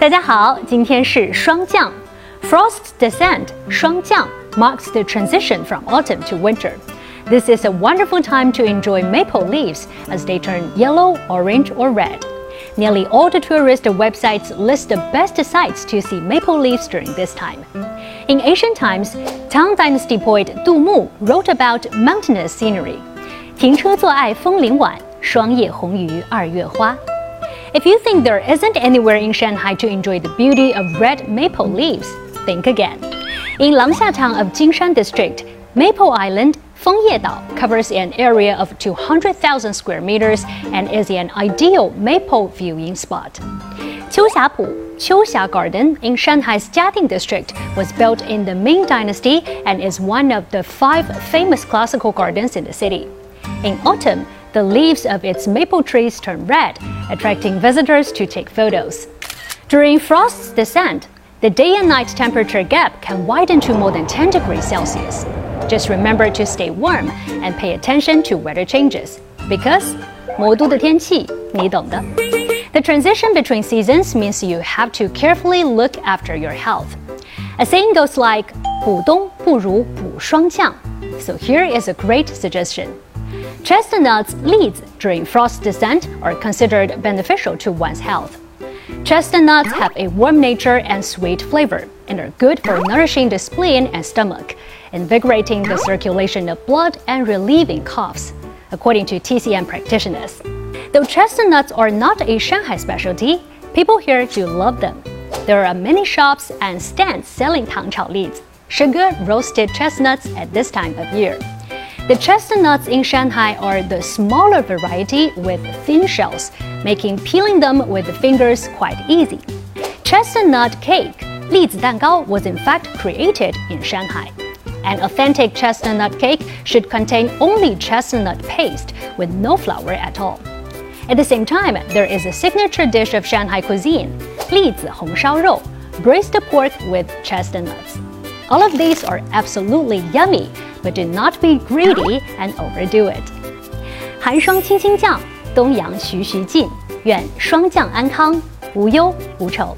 大家好，今天是霜降，Frost descent，霜降 marks the transition from autumn to winter. This is a wonderful time to enjoy maple leaves as they turn yellow, orange, or red. Nearly all the tourist websites list the best sites to see maple leaves during this time. In ancient times, Tang Dynasty poet Du Mu wrote about mountainous scenery. 停车坐爱枫林晚，霜叶红于二月花。 If you think there isn't anywhere in Shanghai to enjoy the beauty of red maple leaves, think again. In Langxia Town of Jinshan District, Maple Island, Fengyedao covers an area of 200,000 square meters and is an ideal maple viewing spot. Qiuxiapu, Qiuxia Garden in Shanghai's Jiading district was built in the Ming Dynasty and is one of the five famous classical gardens in the city. In autumn, the leaves of its maple trees turn red, attracting visitors to take photos. During frost's descent, the day and night temperature gap can widen to more than 10 degrees Celsius. Just remember to stay warm and pay attention to weather changes because 魔都的天气你懂的。The transition between seasons means you have to carefully look after your health. A saying goes like 补冬不如补霜降. So here is a great suggestion. Chestnuts leads during frost descent are considered beneficial to one's health. Chestnuts have a warm nature and sweet flavor and are good for nourishing the spleen and stomach, invigorating the circulation of blood and relieving coughs, according to TCM practitioners. Though chestnuts are not a Shanghai specialty, people here do love them. There are many shops and stands selling Tang Chao leads, sugar roasted chestnuts at this time of year. The chestnuts in Shanghai are the smaller variety with thin shells, making peeling them with the fingers quite easy. Chestnut cake, 栗子蛋糕, was in fact created in Shanghai. An authentic chestnut cake should contain only chestnut paste with no flour at all. At the same time, there is a signature dish of Shanghai cuisine, 栗子红烧肉, braised pork with chestnuts. All of these are absolutely yummy, but do not be greedy and overdo it. 寒霜轻轻降，冬阳徐徐进，愿霜降安康，无忧无愁。